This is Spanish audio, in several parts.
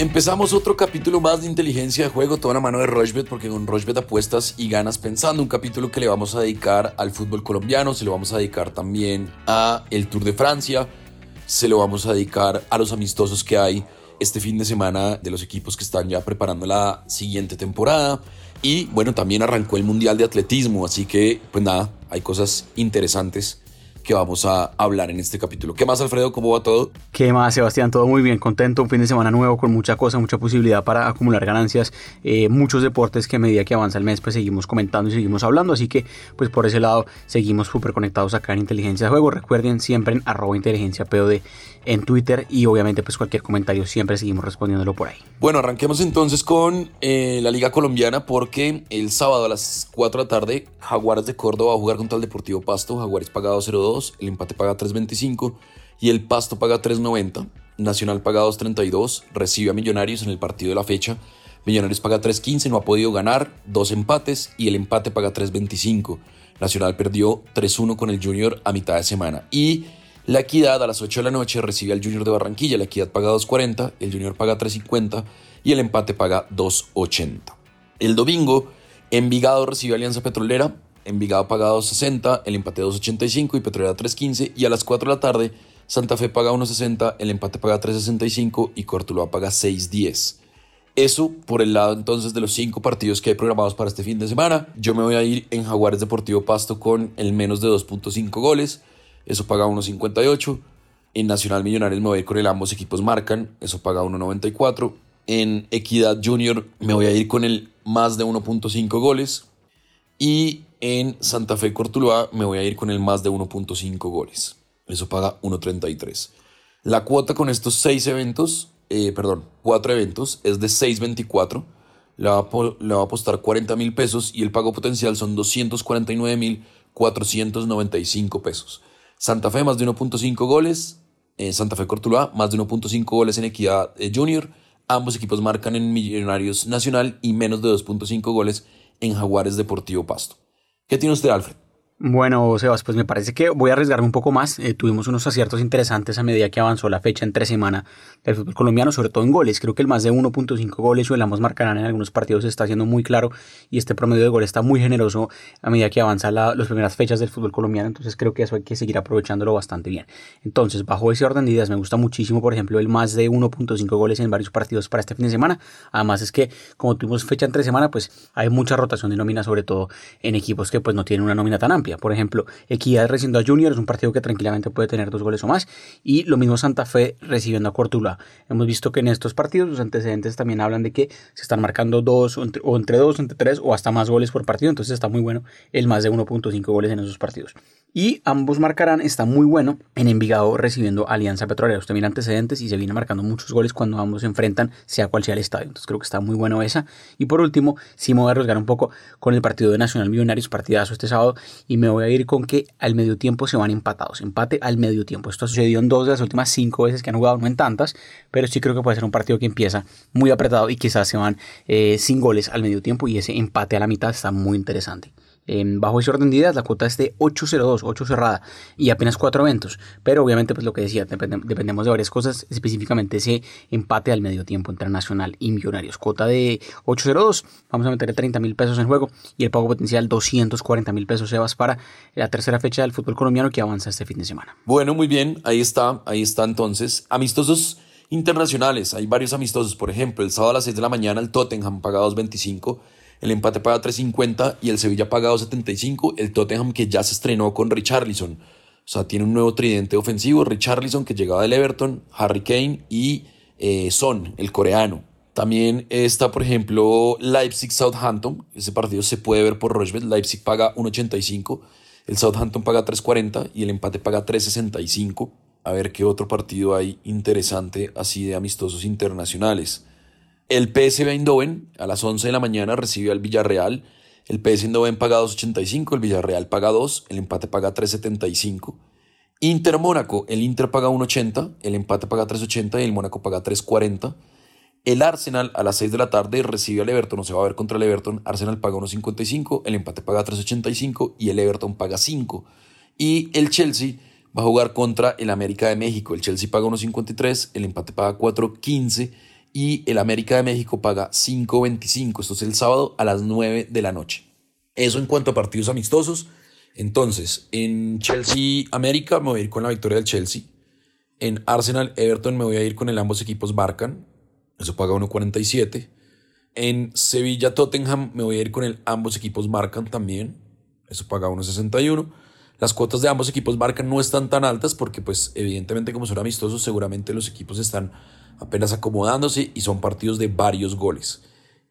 Empezamos otro capítulo más de inteligencia de juego, toda la mano de Rochbet, porque con Rochbet apuestas y ganas pensando. Un capítulo que le vamos a dedicar al fútbol colombiano, se lo vamos a dedicar también a el Tour de Francia, se lo vamos a dedicar a los amistosos que hay este fin de semana de los equipos que están ya preparando la siguiente temporada. Y bueno, también arrancó el Mundial de Atletismo, así que pues nada, hay cosas interesantes que vamos a hablar en este capítulo. ¿Qué más, Alfredo? ¿Cómo va todo? ¿Qué más, Sebastián? Todo muy bien, contento. Un fin de semana nuevo con mucha cosa, mucha posibilidad para acumular ganancias. Eh, muchos deportes que a medida que avanza el mes, pues seguimos comentando y seguimos hablando. Así que, pues por ese lado, seguimos súper conectados acá en Inteligencia de Juego. Recuerden siempre en arroba inteligencia POD en Twitter y obviamente, pues cualquier comentario siempre seguimos respondiéndolo por ahí. Bueno, arranquemos entonces con eh, la Liga Colombiana porque el sábado a las 4 de la tarde, Jaguares de Córdoba va a jugar contra el Deportivo Pasto. Jaguares pagado 0-2 el empate paga 3.25 y el Pasto paga 3.90. Nacional paga 2.32, recibe a Millonarios en el partido de la fecha. Millonarios paga 3.15, no ha podido ganar, dos empates y el empate paga 3.25. Nacional perdió 3-1 con el Junior a mitad de semana. Y la Equidad a las 8 de la noche recibe al Junior de Barranquilla. La Equidad paga 2.40, el Junior paga 3.50 y el empate paga 2.80. El domingo, Envigado recibe a Alianza Petrolera. Envigado paga 2.60, el empate 2.85 y Petrolera 3.15. Y a las 4 de la tarde, Santa Fe paga 1.60, el empate paga 3.65 y Cortuloa paga 6.10. Eso por el lado entonces de los cinco partidos que hay programados para este fin de semana. Yo me voy a ir en Jaguares Deportivo Pasto con el menos de 2.5 goles. Eso paga 1.58. En Nacional Millonarios me voy a ir con el ambos equipos marcan. Eso paga 1.94. En Equidad Junior me voy a ir con el más de 1.5 goles. Y en Santa Fe Cortuluá me voy a ir con el más de 1.5 goles. Eso paga 1.33. La cuota con estos seis eventos, eh, perdón, cuatro eventos, es de 6.24. Le va, a, apostar 40 mil pesos y el pago potencial son 249 mil 495 pesos. Santa Fe más de 1.5 goles. En Santa Fe Cortuluá más de 1.5 goles en Equidad eh, Junior. Ambos equipos marcan en Millonarios Nacional y menos de 2.5 goles en Jaguares Deportivo Pasto. ¿Qué tiene usted, Alfred? Bueno, Sebas, pues me parece que voy a arriesgarme un poco más. Eh, tuvimos unos aciertos interesantes a medida que avanzó la fecha entre semana del fútbol colombiano, sobre todo en goles. Creo que el más de 1.5 goles o el ambos marcarán en algunos partidos está siendo muy claro y este promedio de goles está muy generoso a medida que avanza las primeras fechas del fútbol colombiano. Entonces creo que eso hay que seguir aprovechándolo bastante bien. Entonces, bajo ese orden de ideas, me gusta muchísimo, por ejemplo, el más de 1.5 goles en varios partidos para este fin de semana. Además es que como tuvimos fecha entre semana, pues hay mucha rotación de nómina, sobre todo en equipos que pues no tienen una nómina tan amplia. Por ejemplo, Equidad recibiendo a Junior es un partido que tranquilamente puede tener dos goles o más. Y lo mismo Santa Fe recibiendo a Cortula. Hemos visto que en estos partidos los antecedentes también hablan de que se están marcando dos o entre, dos, entre tres o hasta más goles por partido. Entonces está muy bueno el más de 1.5 goles en esos partidos. Y ambos marcarán, está muy bueno en Envigado recibiendo Alianza Petrolera. Usted mira antecedentes y se viene marcando muchos goles cuando ambos se enfrentan, sea cual sea el estadio. Entonces creo que está muy bueno esa. Y por último, sí me voy a arriesgar un poco con el partido de Nacional Millonarios, partidazo este sábado, y me voy a ir con que al medio tiempo se van empatados. Empate al medio tiempo. Esto sucedió en dos de las últimas cinco veces que han jugado, no en tantas, pero sí creo que puede ser un partido que empieza muy apretado y quizás se van eh, sin goles al medio tiempo y ese empate a la mitad está muy interesante bajo ese orden de ideas, la cuota es de 8.02, 8 cerrada y apenas 4 eventos. Pero obviamente, pues lo que decía, dependemos de varias cosas, específicamente ese empate al medio tiempo internacional y millonarios. Cuota de 8.02, vamos a meter 30 mil pesos en juego y el pago potencial 240 mil pesos, Sebas, para la tercera fecha del fútbol colombiano que avanza este fin de semana. Bueno, muy bien, ahí está, ahí está entonces. Amistosos internacionales, hay varios amistosos, por ejemplo, el sábado a las 6 de la mañana el Tottenham paga 2.25 el empate paga 3.50 y el Sevilla paga 2.75. El Tottenham que ya se estrenó con Richarlison. O sea, tiene un nuevo tridente ofensivo. Richarlison que llegaba del Everton, Harry Kane y eh, Son, el coreano. También está, por ejemplo, Leipzig-Southampton. Ese partido se puede ver por Rochbet. Leipzig paga 1.85. El Southampton paga 3.40 y el empate paga 3.65. A ver qué otro partido hay interesante así de amistosos internacionales. El PSV Eindhoven a las 11 de la mañana recibe al Villarreal. El PSV Eindhoven paga 2.85, el Villarreal paga 2, el empate paga 3.75. Inter Mónaco, el Inter paga 1.80, el empate paga 3.80 y el Mónaco paga 3.40. El Arsenal a las 6 de la tarde recibe al Everton, no se va a ver contra el Everton. Arsenal paga 1.55, el empate paga 3.85 y el Everton paga 5. Y el Chelsea va a jugar contra el América de México. El Chelsea paga 1.53, el empate paga 4.15 y el América de México paga 5.25. Esto es el sábado a las 9 de la noche. Eso en cuanto a partidos amistosos. Entonces, en Chelsea América me voy a ir con la victoria del Chelsea. En Arsenal Everton me voy a ir con el ambos equipos marcan. Eso paga 1.47. En Sevilla Tottenham me voy a ir con el ambos equipos marcan también. Eso paga 1.61. Las cuotas de ambos equipos marcan no están tan altas porque pues evidentemente como son amistosos seguramente los equipos están apenas acomodándose y son partidos de varios goles.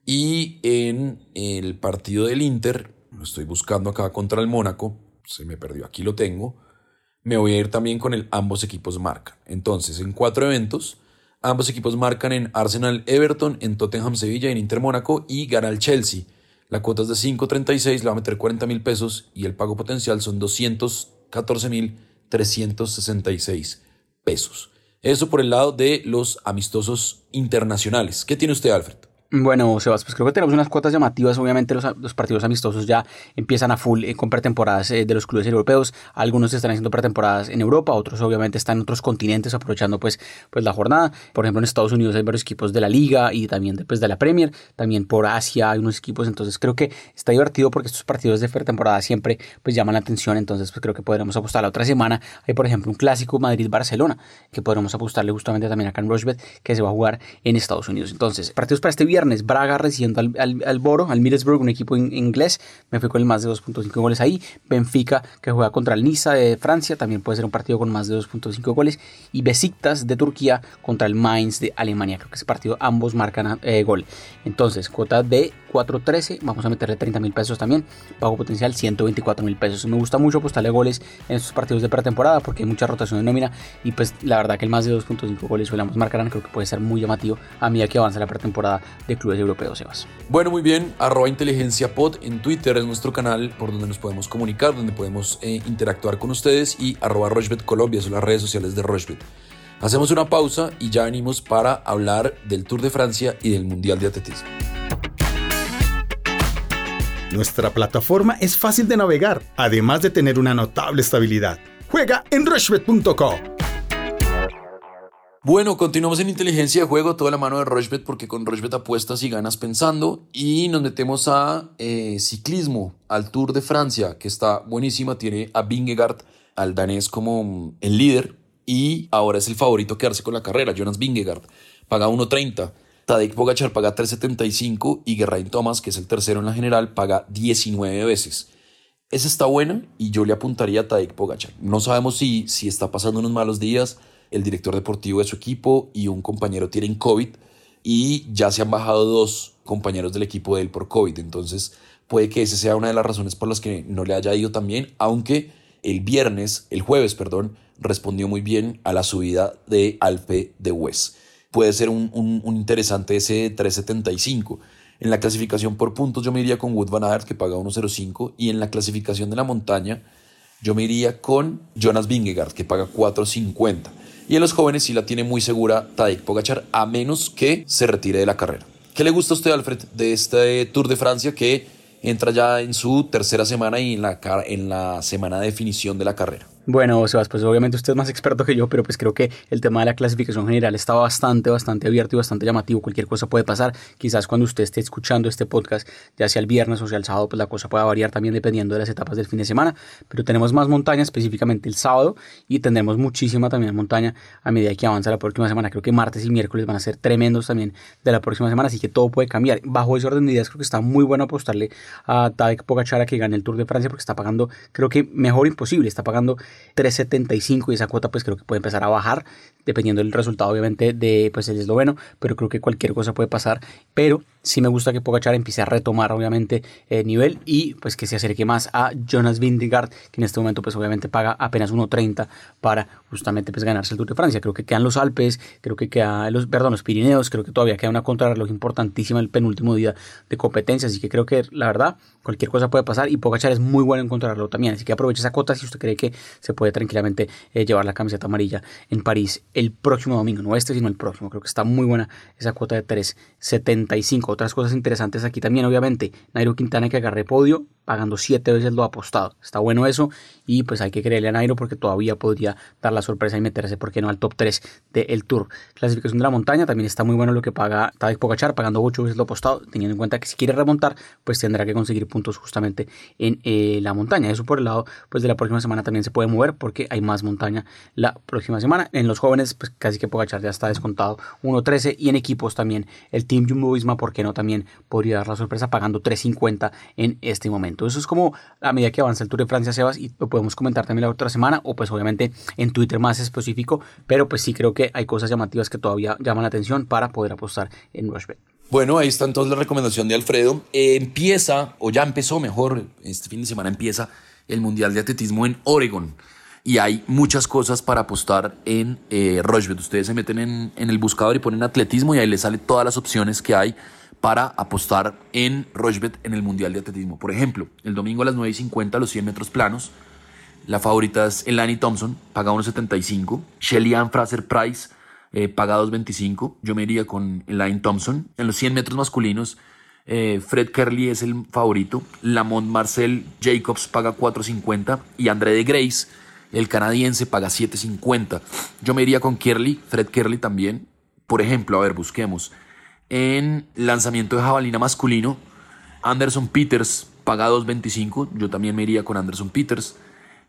Y en el partido del Inter, lo estoy buscando acá contra el Mónaco, se me perdió, aquí lo tengo, me voy a ir también con el ambos equipos marcan. Entonces, en cuatro eventos, ambos equipos marcan en Arsenal Everton, en Tottenham Sevilla, en Inter Mónaco y gana el Chelsea. La cuota es de 5.36, le va a meter 40 mil pesos y el pago potencial son 214 mil 366 pesos. Eso por el lado de los amistosos internacionales. ¿Qué tiene usted, Alfred? Bueno, Sebas, pues creo que tenemos unas cuotas llamativas. Obviamente los, partidos amistosos ya empiezan a full eh, con pretemporadas eh, de los clubes europeos. Algunos están haciendo pretemporadas en Europa, otros obviamente están en otros continentes aprovechando pues, pues la jornada. Por ejemplo, en Estados Unidos hay varios equipos de la Liga y también después pues, de la Premier. También por Asia hay unos equipos. Entonces creo que está divertido porque estos partidos de pretemporada siempre pues llaman la atención. Entonces pues creo que podremos apostar la otra semana. Hay por ejemplo un clásico Madrid-Barcelona que podremos apostarle justamente también acá en Rushbet que se va a jugar en Estados Unidos. Entonces partidos para este viernes Braga recibiendo al, al, Boro, al Middlesbrough, un equipo inglés. Me fui con el más de 2.5 goles ahí. Benfica, que juega contra el Niza de Francia, también puede ser un partido con más de 2.5 goles. Y Besiktas de Turquía contra el Mainz de Alemania. Creo que ese partido ambos marcan eh, gol. Entonces, cuota de 4.13, vamos a meterle 30 mil pesos también. Pago potencial 124 mil pesos. Me gusta mucho apostarle goles en estos partidos de pretemporada porque hay mucha rotación de nómina. Y pues la verdad que el más de 2.5 goles suele ambos marcarán. Creo que puede ser muy llamativo a medida que avanza la pretemporada de clubes europeos, Sebas. Bueno, muy bien. Arroba inteligencia pod en Twitter es nuestro canal por donde nos podemos comunicar, donde podemos eh, interactuar con ustedes. Y arroba Rochbet Colombia son las redes sociales de Rochbet. Hacemos una pausa y ya venimos para hablar del Tour de Francia y del Mundial de Atletismo. Nuestra plataforma es fácil de navegar, además de tener una notable estabilidad. Juega en rushbet.co. Bueno, continuamos en inteligencia de juego, toda la mano de Rochbet, porque con Rochbet apuestas y ganas pensando. Y nos metemos a eh, ciclismo, al Tour de Francia, que está buenísima. Tiene a Vingegaard, al danés, como el líder. Y ahora es el favorito quedarse con la carrera, Jonas Vingegaard. Paga 1.30. Tadej Pogachar paga 3.75 y Geraint Thomas, que es el tercero en la general, paga 19 veces. Esa está buena y yo le apuntaría a Tadej Pogachar. No sabemos si, si está pasando unos malos días, el director deportivo de su equipo y un compañero tienen COVID y ya se han bajado dos compañeros del equipo de él por COVID. Entonces puede que esa sea una de las razones por las que no le haya ido tan bien, aunque el viernes, el jueves, perdón, respondió muy bien a la subida de Alpe de West puede ser un, interesante ese 375. En la clasificación por puntos yo me iría con Wood Van Aert que paga 1.05 y en la clasificación de la montaña yo me iría con Jonas Vingegaard que paga 4.50. Y en los jóvenes sí la tiene muy segura Tadej Pogachar a menos que se retire de la carrera. ¿Qué le gusta a usted, Alfred, de este Tour de Francia que entra ya en su tercera semana y en la, en la semana de definición de la carrera? Bueno, Sebas, pues obviamente usted es más experto que yo, pero pues creo que el tema de la clasificación general está bastante, bastante abierto y bastante llamativo. Cualquier cosa puede pasar. Quizás cuando usted esté escuchando este podcast, ya sea el viernes o sea el sábado, pues la cosa pueda variar también dependiendo de las etapas del fin de semana. Pero tenemos más montaña, específicamente el sábado, y tendremos muchísima también montaña a medida que avanza la próxima semana. Creo que martes y miércoles van a ser tremendos también de la próxima semana, así que todo puede cambiar. Bajo ese orden de ideas, creo que está muy bueno apostarle a Tadek Pogachara que gane el Tour de Francia porque está pagando, creo que mejor imposible, está pagando 3.70 y esa cuota pues creo que puede empezar a bajar dependiendo del resultado obviamente de pues el esloveno, pero creo que cualquier cosa puede pasar, pero sí me gusta que Pogachar empiece a retomar obviamente el nivel y pues que se acerque más a Jonas Vingegaard, que en este momento pues obviamente paga apenas 1.30 para justamente pues ganarse el Tour de Francia. Creo que quedan los Alpes, creo que quedan los, perdón, los Pirineos, creo que todavía queda una contrarreloj importantísima el penúltimo día de competencia, así que creo que la verdad cualquier cosa puede pasar y Pogachar es muy bueno en controlarlo también, así que aproveche esa cuota si usted cree que se puede tranquilamente eh, llevar la camiseta amarilla en París el próximo domingo, no este sino el próximo, creo que está muy buena esa cuota de 3.75 2.5. Otras cosas interesantes aquí también, obviamente, Nairo Quintana que agarre podio, pagando 7 veces lo apostado. Está bueno eso y pues hay que creerle a Nairo porque todavía podría dar la sorpresa y meterse, ¿por qué no?, al top 3 del Tour. Clasificación de la montaña, también está muy bueno lo que paga Tadej Pogachar, pagando 8 veces lo apostado, teniendo en cuenta que si quiere remontar, pues tendrá que conseguir puntos justamente en eh, la montaña. Eso por el lado pues de la próxima semana también se puede mover porque hay más montaña la próxima semana. En los jóvenes, pues casi que Pogachar ya está descontado 1.13 y en equipos también el Team Jumbo Visma, ¿por qué no? También podría dar la sorpresa pagando 3.50 en este momento. Eso es como a medida que avanza el Tour de Francia, Sebas, y lo podemos comentar también la otra semana o pues obviamente en Twitter más específico, pero pues sí creo que hay cosas llamativas que todavía llaman la atención para poder apostar en Rushbet. Bueno, ahí está entonces la recomendación de Alfredo. Eh, empieza, o ya empezó mejor, este fin de semana empieza el Mundial de Atletismo en Oregon y hay muchas cosas para apostar en eh, Ustedes se meten en, en, el buscador y ponen atletismo y ahí les salen todas las opciones que hay para apostar en Rochebet en el Mundial de Atletismo. Por ejemplo, el domingo a las 9.50 los 100 metros planos. La favorita es Elani Thompson, paga 1.75. Shelly Ann Fraser Price, eh, paga 2.25. Yo me iría con Elaine Thompson. En los 100 metros masculinos, eh, Fred Kerley es el favorito. Lamont Marcel Jacobs paga 4.50. Y André de Grace el canadiense paga 7.50. Yo me iría con Kerley, Fred Kerley también. Por ejemplo, a ver, busquemos. En lanzamiento de jabalina masculino, Anderson Peters paga 2.25. Yo también me iría con Anderson Peters.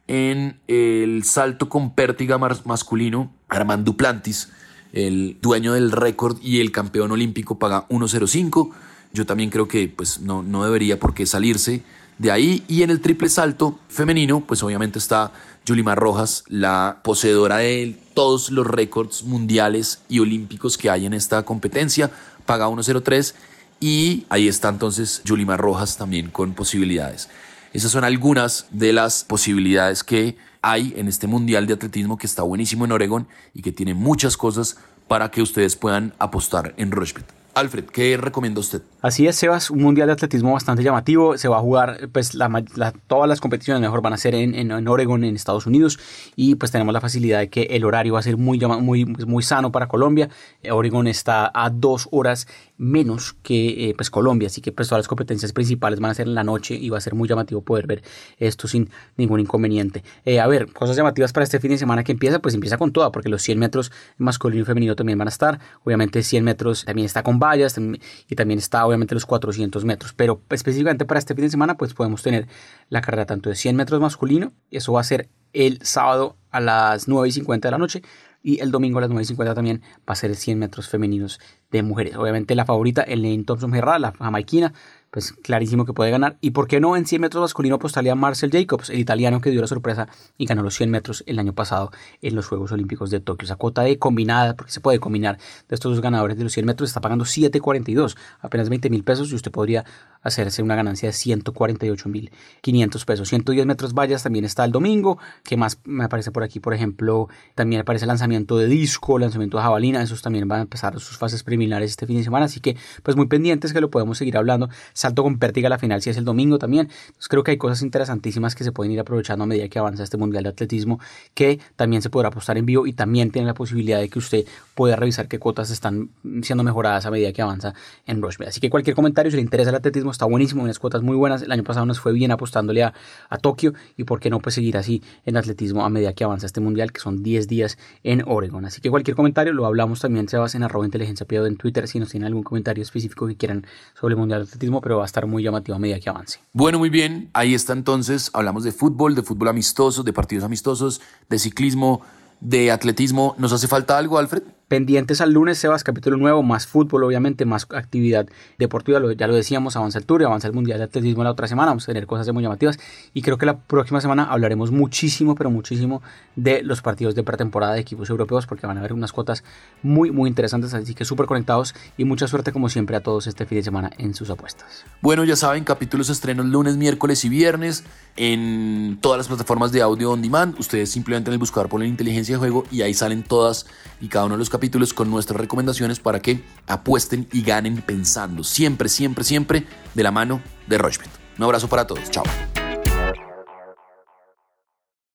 En el salto con pértiga masculino, Armand Duplantis, el dueño del récord y el campeón olímpico, paga 1.05. Yo también creo que pues, no, no debería por qué salirse de ahí. Y en el triple salto femenino, pues obviamente está Yulimar Rojas, la poseedora de todos los récords mundiales y olímpicos que hay en esta competencia, paga 1.03 y ahí está entonces Yulimar Rojas también con posibilidades. Esas son algunas de las posibilidades que hay en este Mundial de Atletismo que está buenísimo en Oregón y que tiene muchas cosas para que ustedes puedan apostar en Rushbet. Alfred, ¿qué recomienda usted? Así es, Sebas, un mundial de atletismo bastante llamativo. Se va a jugar, pues todas las competiciones mejor van a ser en, en, Oregon, en Estados Unidos, y pues tenemos la facilidad de que el horario va a ser muy, muy, pues, muy sano para Colombia. Oregon está a dos horas menos que eh, pues Colombia, así que pues todas las competencias principales van a ser en la noche y va a ser muy llamativo poder ver esto sin ningún inconveniente. Eh, a ver, cosas llamativas para este fin de semana que empieza, pues empieza con toda, porque los 100 metros masculino y femenino también van a estar, obviamente 100 metros también está con vallas y también está obviamente los 400 metros, pero específicamente para este fin de semana pues podemos tener la carrera tanto de 100 metros masculino, y eso va a ser el sábado a las 9 y 50 de la noche, y el domingo a las 9.50 también va a ser 100 metros femeninos de mujeres. Obviamente la favorita, Elaine Thompson Herrera, la jamaiquina, pues clarísimo que puede ganar. Y por qué no en 100 metros masculino apostaría Marcel Jacobs, el italiano que dio la sorpresa y ganó los 100 metros el año pasado en los Juegos Olímpicos de Tokio. Esa cuota de combinada, porque se puede combinar de estos dos ganadores de los 100 metros, está pagando 7.42, apenas 20 mil pesos y usted podría hacerse una ganancia de 148 mil 500 pesos. 110 metros vallas también está el domingo. ¿Qué más me aparece por aquí? Por ejemplo, también aparece el lanzamiento de disco, lanzamiento de jabalina. Esos también van a empezar sus fases preliminares este fin de semana. Así que, pues muy pendientes que lo podemos seguir hablando salto con pértiga a la final si es el domingo también. Entonces creo que hay cosas interesantísimas que se pueden ir aprovechando a medida que avanza este Mundial de Atletismo que también se podrá apostar en vivo y también tiene la posibilidad de que usted pueda revisar qué cuotas están siendo mejoradas a medida que avanza en Rushbet. Así que cualquier comentario si le interesa el atletismo está buenísimo, unas cuotas muy buenas. El año pasado nos fue bien apostándole a, a Tokio y por qué no pues seguir así en atletismo a medida que avanza este Mundial que son 10 días en Oregon. Así que cualquier comentario lo hablamos también se basa en arroba inteligencia en Twitter si nos tienen algún comentario específico que quieran sobre el Mundial de Atletismo, pero va a estar muy llamativo a medida que avance. Bueno, muy bien. Ahí está entonces. Hablamos de fútbol, de fútbol amistoso, de partidos amistosos, de ciclismo, de atletismo. ¿Nos hace falta algo, Alfred? Pendientes al lunes, Sebas, capítulo nuevo, más fútbol, obviamente, más actividad deportiva, ya lo decíamos, avanza el Tour, avanza el Mundial de Atletismo la otra semana, vamos a tener cosas muy llamativas y creo que la próxima semana hablaremos muchísimo, pero muchísimo de los partidos de pretemporada de equipos europeos porque van a haber unas cuotas muy, muy interesantes, así que súper conectados y mucha suerte como siempre a todos este fin de semana en sus apuestas. Bueno, ya saben, capítulos estrenos lunes, miércoles y viernes en todas las plataformas de audio on demand, ustedes simplemente en el buscador ponen inteligencia de juego y ahí salen todas y cada uno de los capítulos capítulos con nuestras recomendaciones para que apuesten y ganen pensando siempre, siempre, siempre de la mano de Rochbet. Un abrazo para todos. Chao.